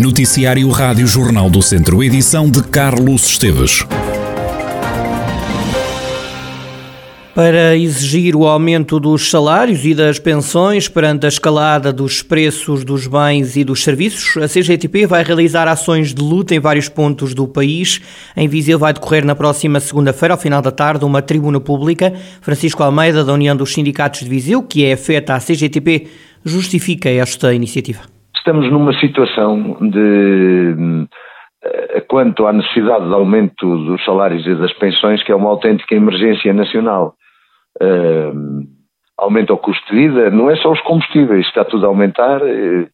Noticiário Rádio Jornal do Centro, edição de Carlos Esteves. Para exigir o aumento dos salários e das pensões perante a escalada dos preços dos bens e dos serviços, a CGTP vai realizar ações de luta em vários pontos do país. Em Viseu vai decorrer na próxima segunda-feira, ao final da tarde, uma tribuna pública. Francisco Almeida, da União dos Sindicatos de Viseu, que é afeta à CGTP, justifica esta iniciativa. Estamos numa situação de eh, quanto à necessidade de aumento dos salários e das pensões, que é uma autêntica emergência nacional uh, aumenta o custo de vida, não é só os combustíveis, está tudo a aumentar, uh,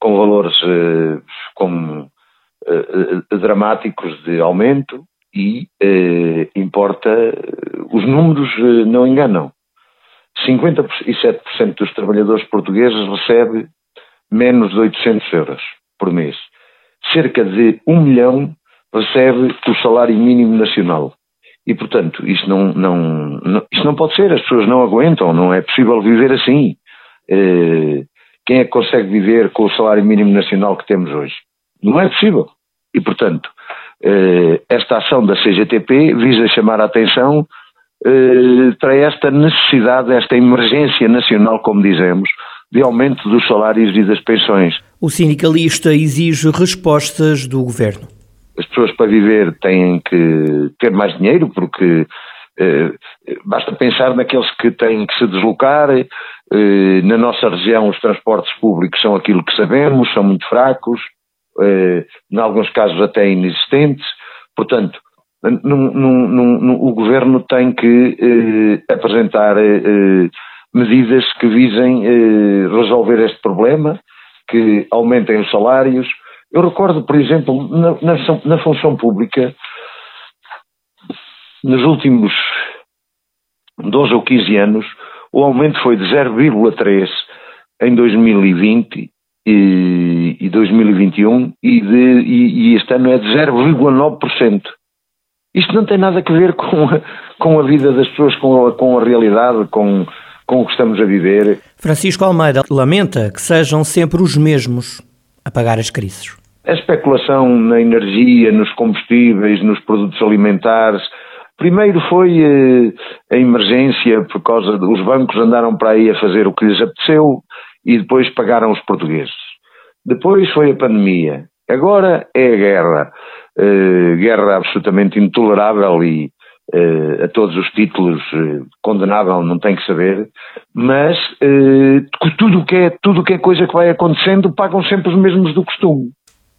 com valores uh, com, dramáticos de aumento e importa, os números não enganam. 57% dos trabalhadores portugueses recebe menos de 800 euros por mês. Cerca de 1 milhão recebe o salário mínimo nacional. E, portanto, isto não, não, não, isto não pode ser, as pessoas não aguentam, não é possível viver assim. Eh, quem é que consegue viver com o salário mínimo nacional que temos hoje? Não é possível. E, portanto, eh, esta ação da CGTP visa chamar a atenção eh, para esta necessidade, esta emergência nacional, como dizemos, de aumento dos salários e das pensões. O sindicalista exige respostas do governo as pessoas para viver têm que ter mais dinheiro, porque eh, basta pensar naqueles que têm que se deslocar. Eh, na nossa região, os transportes públicos são aquilo que sabemos, são muito fracos, eh, em alguns casos até inexistentes. Portanto, num, num, num, o governo tem que eh, apresentar eh, medidas que visem eh, resolver este problema, que aumentem os salários, eu recordo, por exemplo, na, na, função pública, nos últimos 12 ou 15 anos, o aumento foi de 0,3 em 2020 e, e 2021 e, de, e, e, este ano é de 0,9%. Isto não tem nada a ver com a, com a vida das pessoas, com a, com a realidade, com, com o que estamos a viver. Francisco Almeida lamenta que sejam sempre os mesmos a pagar as crises. A especulação na energia, nos combustíveis, nos produtos alimentares. Primeiro foi eh, a emergência, por causa dos bancos andaram para aí a fazer o que lhes apeteceu e depois pagaram os portugueses. Depois foi a pandemia. Agora é a guerra. Eh, guerra absolutamente intolerável e a todos os títulos eh, condenável, não tem que saber, mas eh, tudo que é, tudo que é coisa que vai acontecendo pagam sempre os mesmos do costume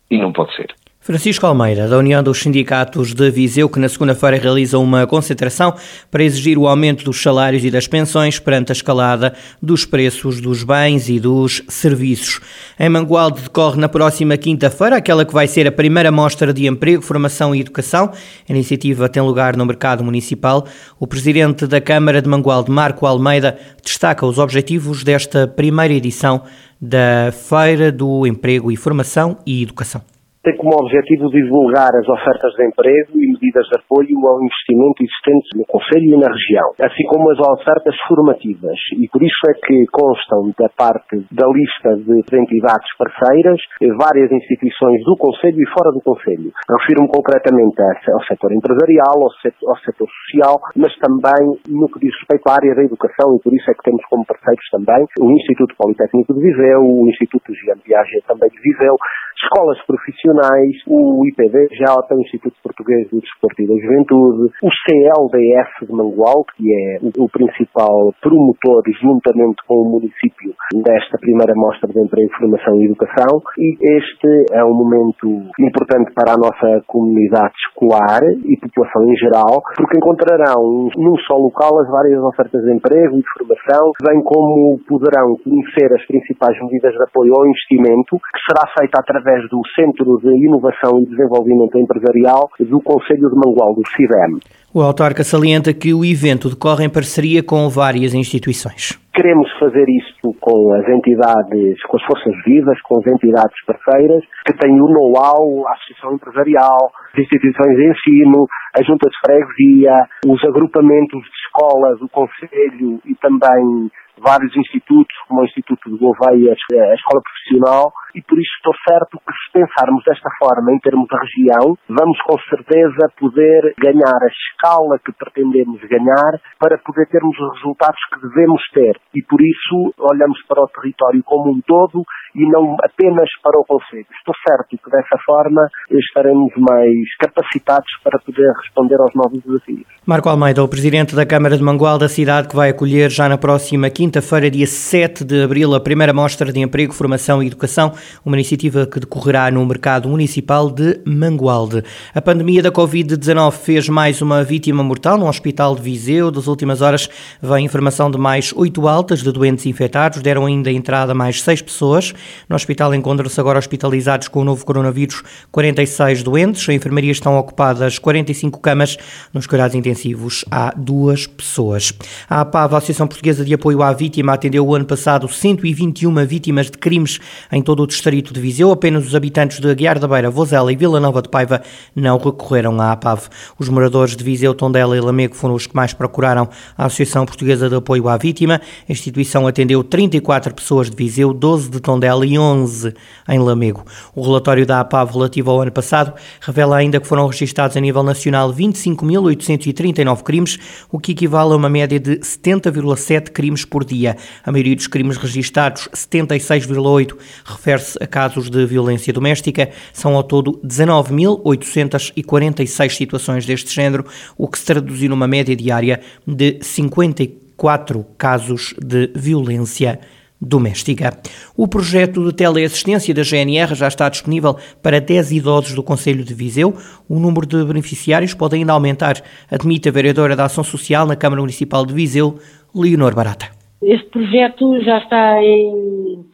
e não pode ser. Francisco Almeida, da União dos Sindicatos de Viseu, que na segunda-feira realiza uma concentração para exigir o aumento dos salários e das pensões perante a escalada dos preços dos bens e dos serviços. Em Mangualde decorre na próxima quinta-feira aquela que vai ser a primeira mostra de emprego, formação e educação. A iniciativa tem lugar no mercado municipal. O presidente da Câmara de Mangualde, Marco Almeida, destaca os objetivos desta primeira edição da Feira do Emprego e Formação e Educação tem como objetivo divulgar as ofertas de emprego e medidas de apoio ao investimento existentes no Conselho e na região, assim como as ofertas formativas. E por isso é que constam da parte da lista de entidades parceiras várias instituições do Conselho e fora do Conselho. Refiro-me concretamente ao setor empresarial, ao setor, ao setor social, mas também no que diz respeito à área da educação e por isso é que temos como parceiros também o Instituto Politécnico de Viseu, o Instituto de Giampiagem também de Viseu, escolas profissionais, o IPD, já o Instituto Português do Desporto e da Juventude, o CLDF de Mangual, que é o principal promotor, juntamente com o município, desta primeira mostra de emprego, formação e educação. E este é um momento importante para a nossa comunidade escolar e população em geral, porque encontrarão num só local as várias ofertas de emprego e de formação, bem como poderão conhecer as principais medidas de apoio ao investimento, que será feita através através do Centro de Inovação e Desenvolvimento Empresarial do Conselho de Mangual, do CIDEM. O autarca salienta que o evento decorre em parceria com várias instituições. Queremos fazer isto com as entidades, com as forças vivas, com as entidades parceiras, que têm o know-how, a associação empresarial, as instituições de ensino, a junta de freguesia, os agrupamentos de escolas, o conselho e também vários institutos, como o Instituto de Gouveia, a Escola Profissional, e por isso estou certo que se pensarmos desta forma em termos de região, vamos com certeza poder ganhar a escala que pretendemos ganhar para poder termos os resultados que devemos ter. E por isso olhamos para o território como um todo e não apenas para o Conselho. Estou certo que dessa forma estaremos mais capacitados para poder responder aos novos desafios. Marco Almeida, o Presidente da Câmara de Mangual da cidade, que vai acolher já na próxima quinta-feira, dia 7 de abril, a primeira mostra de emprego, formação e educação, uma iniciativa que decorrerá no mercado municipal de Mangualde. A pandemia da Covid-19 fez mais uma vítima mortal no Hospital de Viseu. Das últimas horas vem informação de mais oito altas de doentes infectados, deram ainda entrada mais seis pessoas. No hospital encontram-se agora hospitalizados com o novo coronavírus 46 doentes. A enfermaria estão ocupadas 45 camas. Nos cuidados intensivos há duas pessoas. A APAV, a Associação Portuguesa de Apoio à Vítima, atendeu o ano passado 121 vítimas de crimes em todo o distrito de Viseu. Apenas os habitantes de Aguiar da Beira, Vozela e Vila Nova de Paiva não recorreram à APAV. Os moradores de Viseu, Tondela e Lamego foram os que mais procuraram a Associação Portuguesa de Apoio à Vítima. A instituição atendeu 34 pessoas de Viseu, 12 de Tondela e 11 em Lamego. O relatório da APAV relativo ao ano passado revela ainda que foram registados a nível nacional 25.839 crimes, o que equivale a uma média de 70,7 crimes por dia. A maioria dos crimes registados, 76,8, refere-se a casos de violência doméstica. São ao todo 19.846 situações deste género, o que se traduziu numa média diária de 54 casos de violência doméstica. O projeto de teleassistência da GNR já está disponível para 10 idosos do Conselho de Viseu. O número de beneficiários pode ainda aumentar, admite a vereadora da Ação Social na Câmara Municipal de Viseu, Leonor Barata. Este projeto já está em,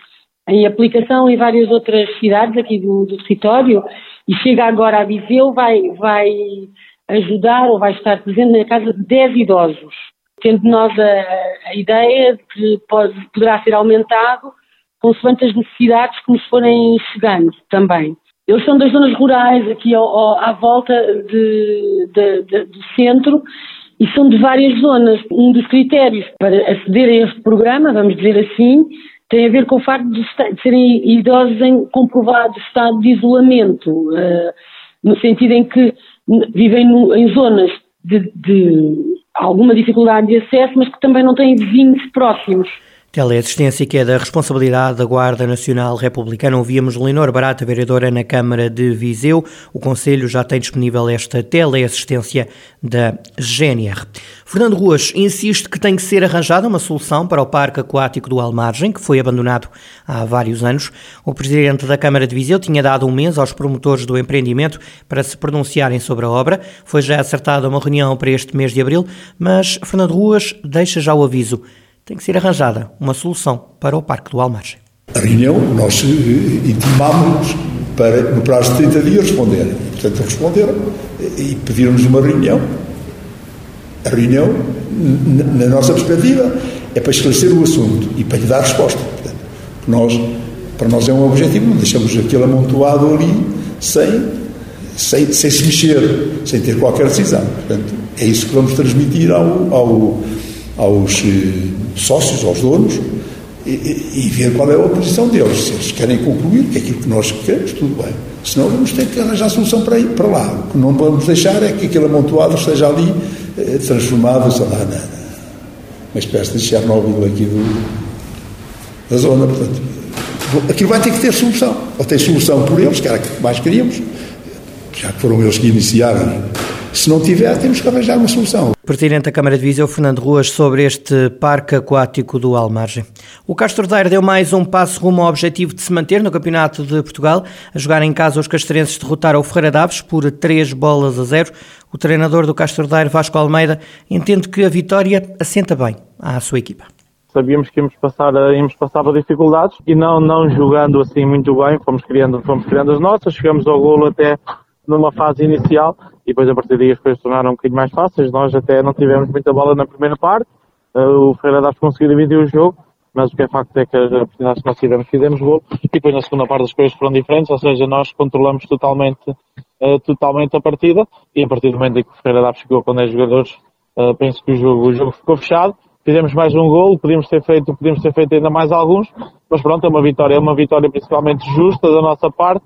em aplicação em várias outras cidades aqui do, do território e chega agora a Viseu, vai, vai ajudar ou vai estar presente na casa de 10 idosos tendo nós a, a ideia de que pode, poderá ser aumentado consoante as necessidades que nos forem chegando também. Eles são das zonas rurais, aqui ao, ao, à volta de, de, de, do centro, e são de várias zonas. Um dos critérios para aceder a este programa, vamos dizer assim, tem a ver com o facto de, de serem idosos em comprovado estado de isolamento, uh, no sentido em que vivem em zonas de, de alguma dificuldade de acesso, mas que também não têm vizinhos próximos. Teleassistência que é da responsabilidade da Guarda Nacional Republicana. Ouvíamos Leonor Barata, vereadora na Câmara de Viseu. O Conselho já tem disponível esta teleassistência da GNR. Fernando Ruas insiste que tem que ser arranjada uma solução para o Parque Aquático do Almargem, que foi abandonado há vários anos. O Presidente da Câmara de Viseu tinha dado um mês aos promotores do empreendimento para se pronunciarem sobre a obra. Foi já acertada uma reunião para este mês de abril, mas Fernando Ruas deixa já o aviso tem que ser arranjada uma solução para o Parque do Almargem. A reunião, nós eh, intimámos para, no prazo de 30 dias, responder. Portanto, responderam e pediram-nos uma reunião. A reunião, na nossa perspectiva, é para esclarecer o assunto e para lhe dar resposta. Portanto, nós, para nós é um objetivo, não deixamos aquilo amontoado ali sem, sem, sem se mexer, sem ter qualquer decisão. Portanto, é isso que vamos transmitir ao, ao aos eh, sócios, aos donos, e, e, ver qual é a posição deles. Se eles querem concluir, que é aquilo que nós queremos, tudo bem. Senão vamos ter que arranjar solução para ir para lá. O que não vamos deixar é que aquele amontoado esteja ali eh, transformado, sei lá, na, na, uma espécie de Chernobyl aqui do, da zona. Portanto, aquilo vai ter que ter solução. Ou tem solução por eles, que era que mais queríamos, já que foram eles que iniciaram se não tiver, temos que arranjar uma solução. Presidente da Câmara de Viseu, Fernando Ruas, sobre este parque aquático do Almargem. O Castro Daire deu mais um passo rumo ao objetivo de se manter no Campeonato de Portugal. A jogar em casa, os castrenses derrotaram o Ferreira Daves por 3 bolas a 0. O treinador do Castro Daire, Vasco Almeida, entende que a vitória assenta bem à sua equipa sabíamos que íamos passar, íamos passar por dificuldades e não, não jogando assim muito bem, fomos criando, fomos criando as nossas, chegamos ao golo até numa fase inicial e depois a partir daí as coisas tornaram um bocadinho mais fáceis. Nós até não tivemos muita bola na primeira parte, eh, o Ferreira Daves conseguiu dividir o jogo, mas o que é facto é que as oportunidades que nós tivemos fizemos gol. E depois na segunda parte as coisas foram diferentes, ou seja, nós controlamos totalmente, uh, totalmente a partida. E a partir do momento em que o Ferreira Daves chegou com 10 jogadores, uh, penso que o jogo, o jogo ficou fechado. Fizemos mais um gol, podíamos ter feito, podíamos ter feito ainda mais alguns, mas pronto, é uma vitória, é uma vitória principalmente justa da nossa parte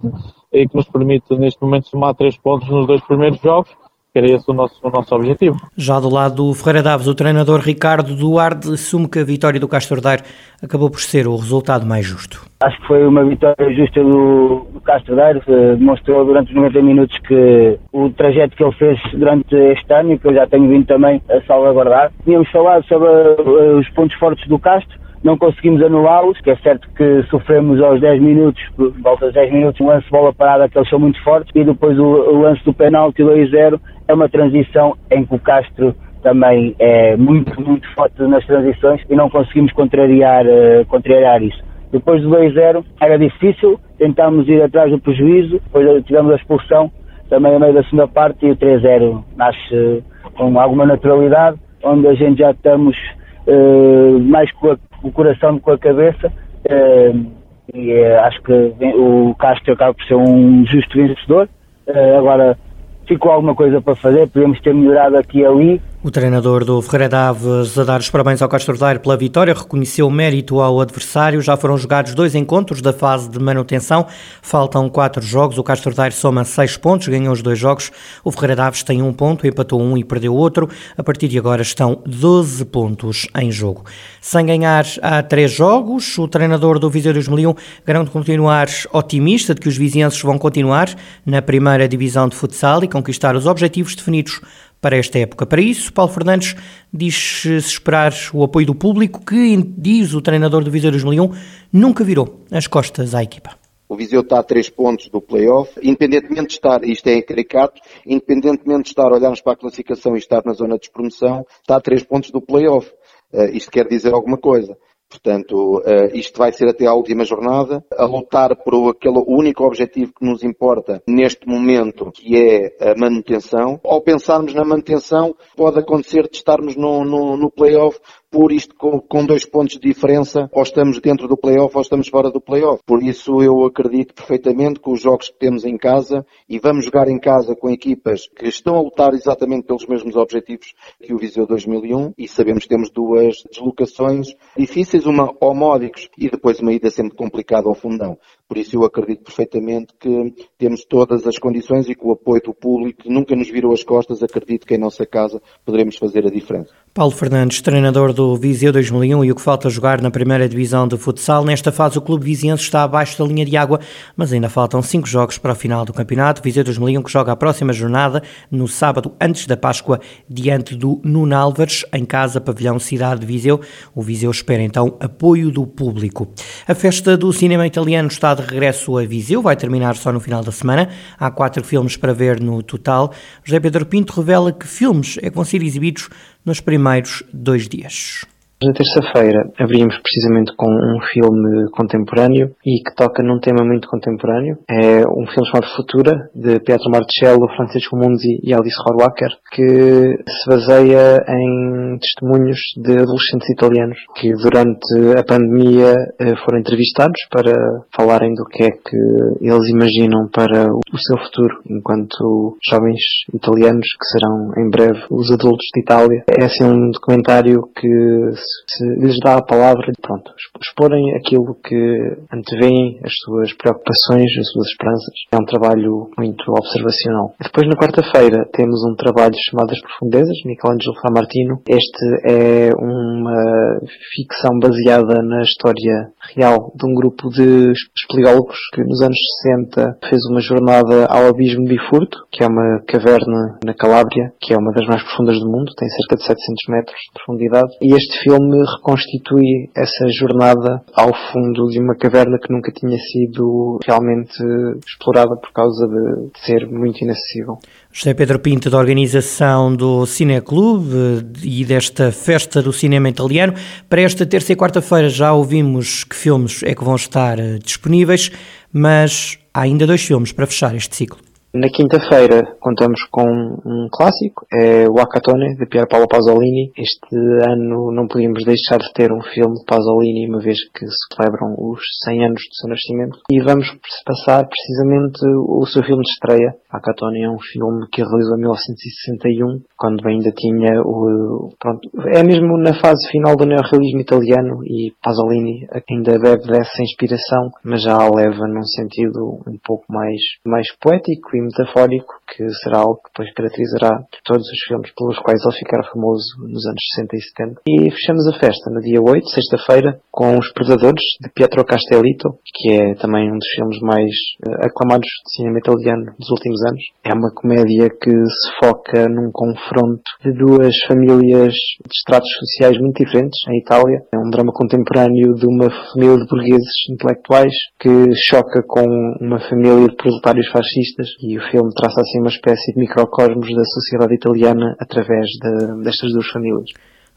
e que nos permite neste momento somar três pontos nos dois primeiros jogos que era esse o nosso, o nosso objetivo. Já do lado do Ferreira Daves, o treinador Ricardo Duarte assume que a vitória do Castro Daire acabou por ser o resultado mais justo. Acho que foi uma vitória justa do, do Castro Daire, demonstrou durante os 90 minutos que o trajeto que ele fez durante este ano, e que eu já tenho vindo também a salvaguardar. Tínhamos falado sobre uh, os pontos fortes do Castro, não conseguimos anulá-los, que é certo que sofremos aos 10 minutos, volta aos 10 minutos, um lance de bola parada que eles são muito fortes, e depois o, o lance do penalti 2-0 é uma transição em que o Castro também é muito, muito forte nas transições e não conseguimos contrariar, uh, contrariar isso. Depois do 2-0 era difícil, tentámos ir atrás do prejuízo, depois tivemos a expulsão também a meio da segunda parte e o 3-0 nasce uh, com alguma naturalidade, onde a gente já estamos uh, mais com, a, com, o coração do que com a cabeça e acho que o Castro acaba por ser um justo vencedor. agora ficou alguma coisa para fazer, podemos ter melhorado aqui e ali, o treinador do Ferreira Daves a dar os parabéns ao Castro Daire pela vitória, reconheceu mérito ao adversário. Já foram jogados dois encontros da fase de manutenção, faltam quatro jogos. O Castro Daire soma seis pontos, ganhou os dois jogos. O Ferreira Daves tem um ponto, empatou um e perdeu outro. A partir de agora estão 12 pontos em jogo. Sem ganhar há três jogos, o treinador do Viseu 2001 garante continuar otimista de que os vizinhenses vão continuar na primeira divisão de futsal e conquistar os objetivos definidos para esta época. Para isso, Paulo Fernandes diz-se esperar o apoio do público, que, diz o treinador do Viseu 2001, nunca virou as costas à equipa. O Viseu está a três pontos do play-off, independentemente de estar, isto é caricato, independentemente de estar, olharmos para a classificação e estar na zona de despromoção, está a três pontos do play-off. Uh, isto quer dizer alguma coisa. Portanto, uh, isto vai ser até à última jornada, a lutar por aquele único objetivo que nos importa neste momento, que é a manutenção. Ao pensarmos na manutenção, pode acontecer de estarmos no, no, no play-off por isto com, com, dois pontos de diferença, ou estamos dentro do playoff ou estamos fora do playoff. Por isso eu acredito perfeitamente que os jogos que temos em casa, e vamos jogar em casa com equipas que estão a lutar exatamente pelos mesmos objetivos que o Viseu 2001, e sabemos que temos duas deslocações difíceis, uma ao Módicos e depois uma ida sempre complicada ao Fundão. Por isso eu acredito perfeitamente que temos todas as condições e com o apoio do público, que nunca nos virou as costas, acredito que em nossa casa poderemos fazer a diferença. Paulo Fernandes, treinador do Viseu 2001 e o que falta jogar na primeira divisão de futsal. Nesta fase o clube viziense está abaixo da linha de água, mas ainda faltam cinco jogos para o final do campeonato. Viseu 2001 que joga a próxima jornada no sábado antes da Páscoa diante do Nunalvares em casa pavilhão Cidade de Viseu. O Viseu espera então apoio do público. A festa do cinema italiano está de regresso a Viseu, vai terminar só no final da semana. Há quatro filmes para ver no total. José Pedro Pinto revela que filmes é que vão ser exibidos nos primeiros dois dias. Na terça-feira abrimos precisamente com um filme contemporâneo e que toca num tema muito contemporâneo. É um filme chamado Futura, de Pietro Marcello, Francisco Munzi e Alice Rohrwacher, que se baseia em testemunhos de adolescentes italianos que durante a pandemia eh, foram entrevistados para falarem do que é que eles imaginam para o seu futuro enquanto jovens italianos que serão em breve os adultos de Itália. É assim um documentário que se lhes dá a palavra, pronto, exporem aquilo que antevêm, as suas preocupações, as suas esperanças. É um trabalho muito observacional. Depois, na quarta-feira, temos um trabalho chamado As Profundezas, Michelangelo Framartino. Este é uma ficção baseada na história real de um grupo de espeleólogos que nos anos 60 fez uma jornada ao Abismo Bifurto, que é uma caverna na Calábria, que é uma das mais profundas do mundo, tem cerca de 700 metros de profundidade. E este filme reconstitui essa jornada ao fundo de uma caverna que nunca tinha sido realmente explorada por causa de ser muito inacessível. José Pedro Pinto, da organização do Cineclube e desta festa do cinema italiano. Para esta terça e quarta-feira já ouvimos que filmes é que vão estar disponíveis, mas há ainda dois filmes para fechar este ciclo. Na quinta-feira contamos com um clássico, é o Acatone, de Pier Paolo Pasolini. Este ano não podíamos deixar de ter um filme de Pasolini, uma vez que se celebram os 100 anos do seu nascimento. E vamos passar precisamente o seu filme de estreia. Acatone é um filme que realizou em 1961, quando ainda tinha o... Pronto, é mesmo na fase final do neorrealismo italiano e Pasolini ainda bebe dessa inspiração, mas já a leva num sentido um pouco mais, mais poético e metafórico, que será algo que depois caracterizará todos os filmes pelos quais ele ficará famoso nos anos 60 e 70. E fechamos a festa no dia 8, sexta-feira, com Os Predadores, de Pietro Castellito, que é também um dos filmes mais uh, aclamados de cinema italiano dos últimos anos. É uma comédia que se foca num confronto de duas famílias de estratos sociais muito diferentes em Itália. É um drama contemporâneo de uma família de burgueses intelectuais que choca com uma família de proletários fascistas e o filme traça assim uma espécie de microcosmos da sociedade italiana através de, destas duas famílias.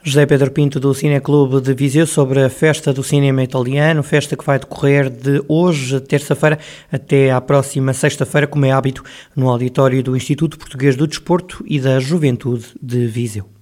José Pedro Pinto do Cineclube de Viseu sobre a festa do cinema italiano, festa que vai decorrer de hoje, terça-feira, até à próxima sexta-feira, como é hábito, no auditório do Instituto Português do Desporto e da Juventude de Viseu.